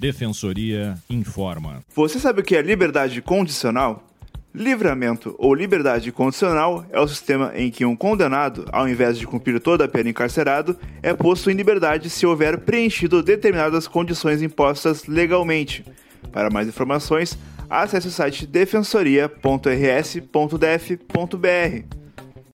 Defensoria informa. Você sabe o que é liberdade condicional? Livramento ou liberdade condicional é o sistema em que um condenado, ao invés de cumprir toda a pena encarcerado, é posto em liberdade se houver preenchido determinadas condições impostas legalmente. Para mais informações, acesse o site defensoria.rs.def.br.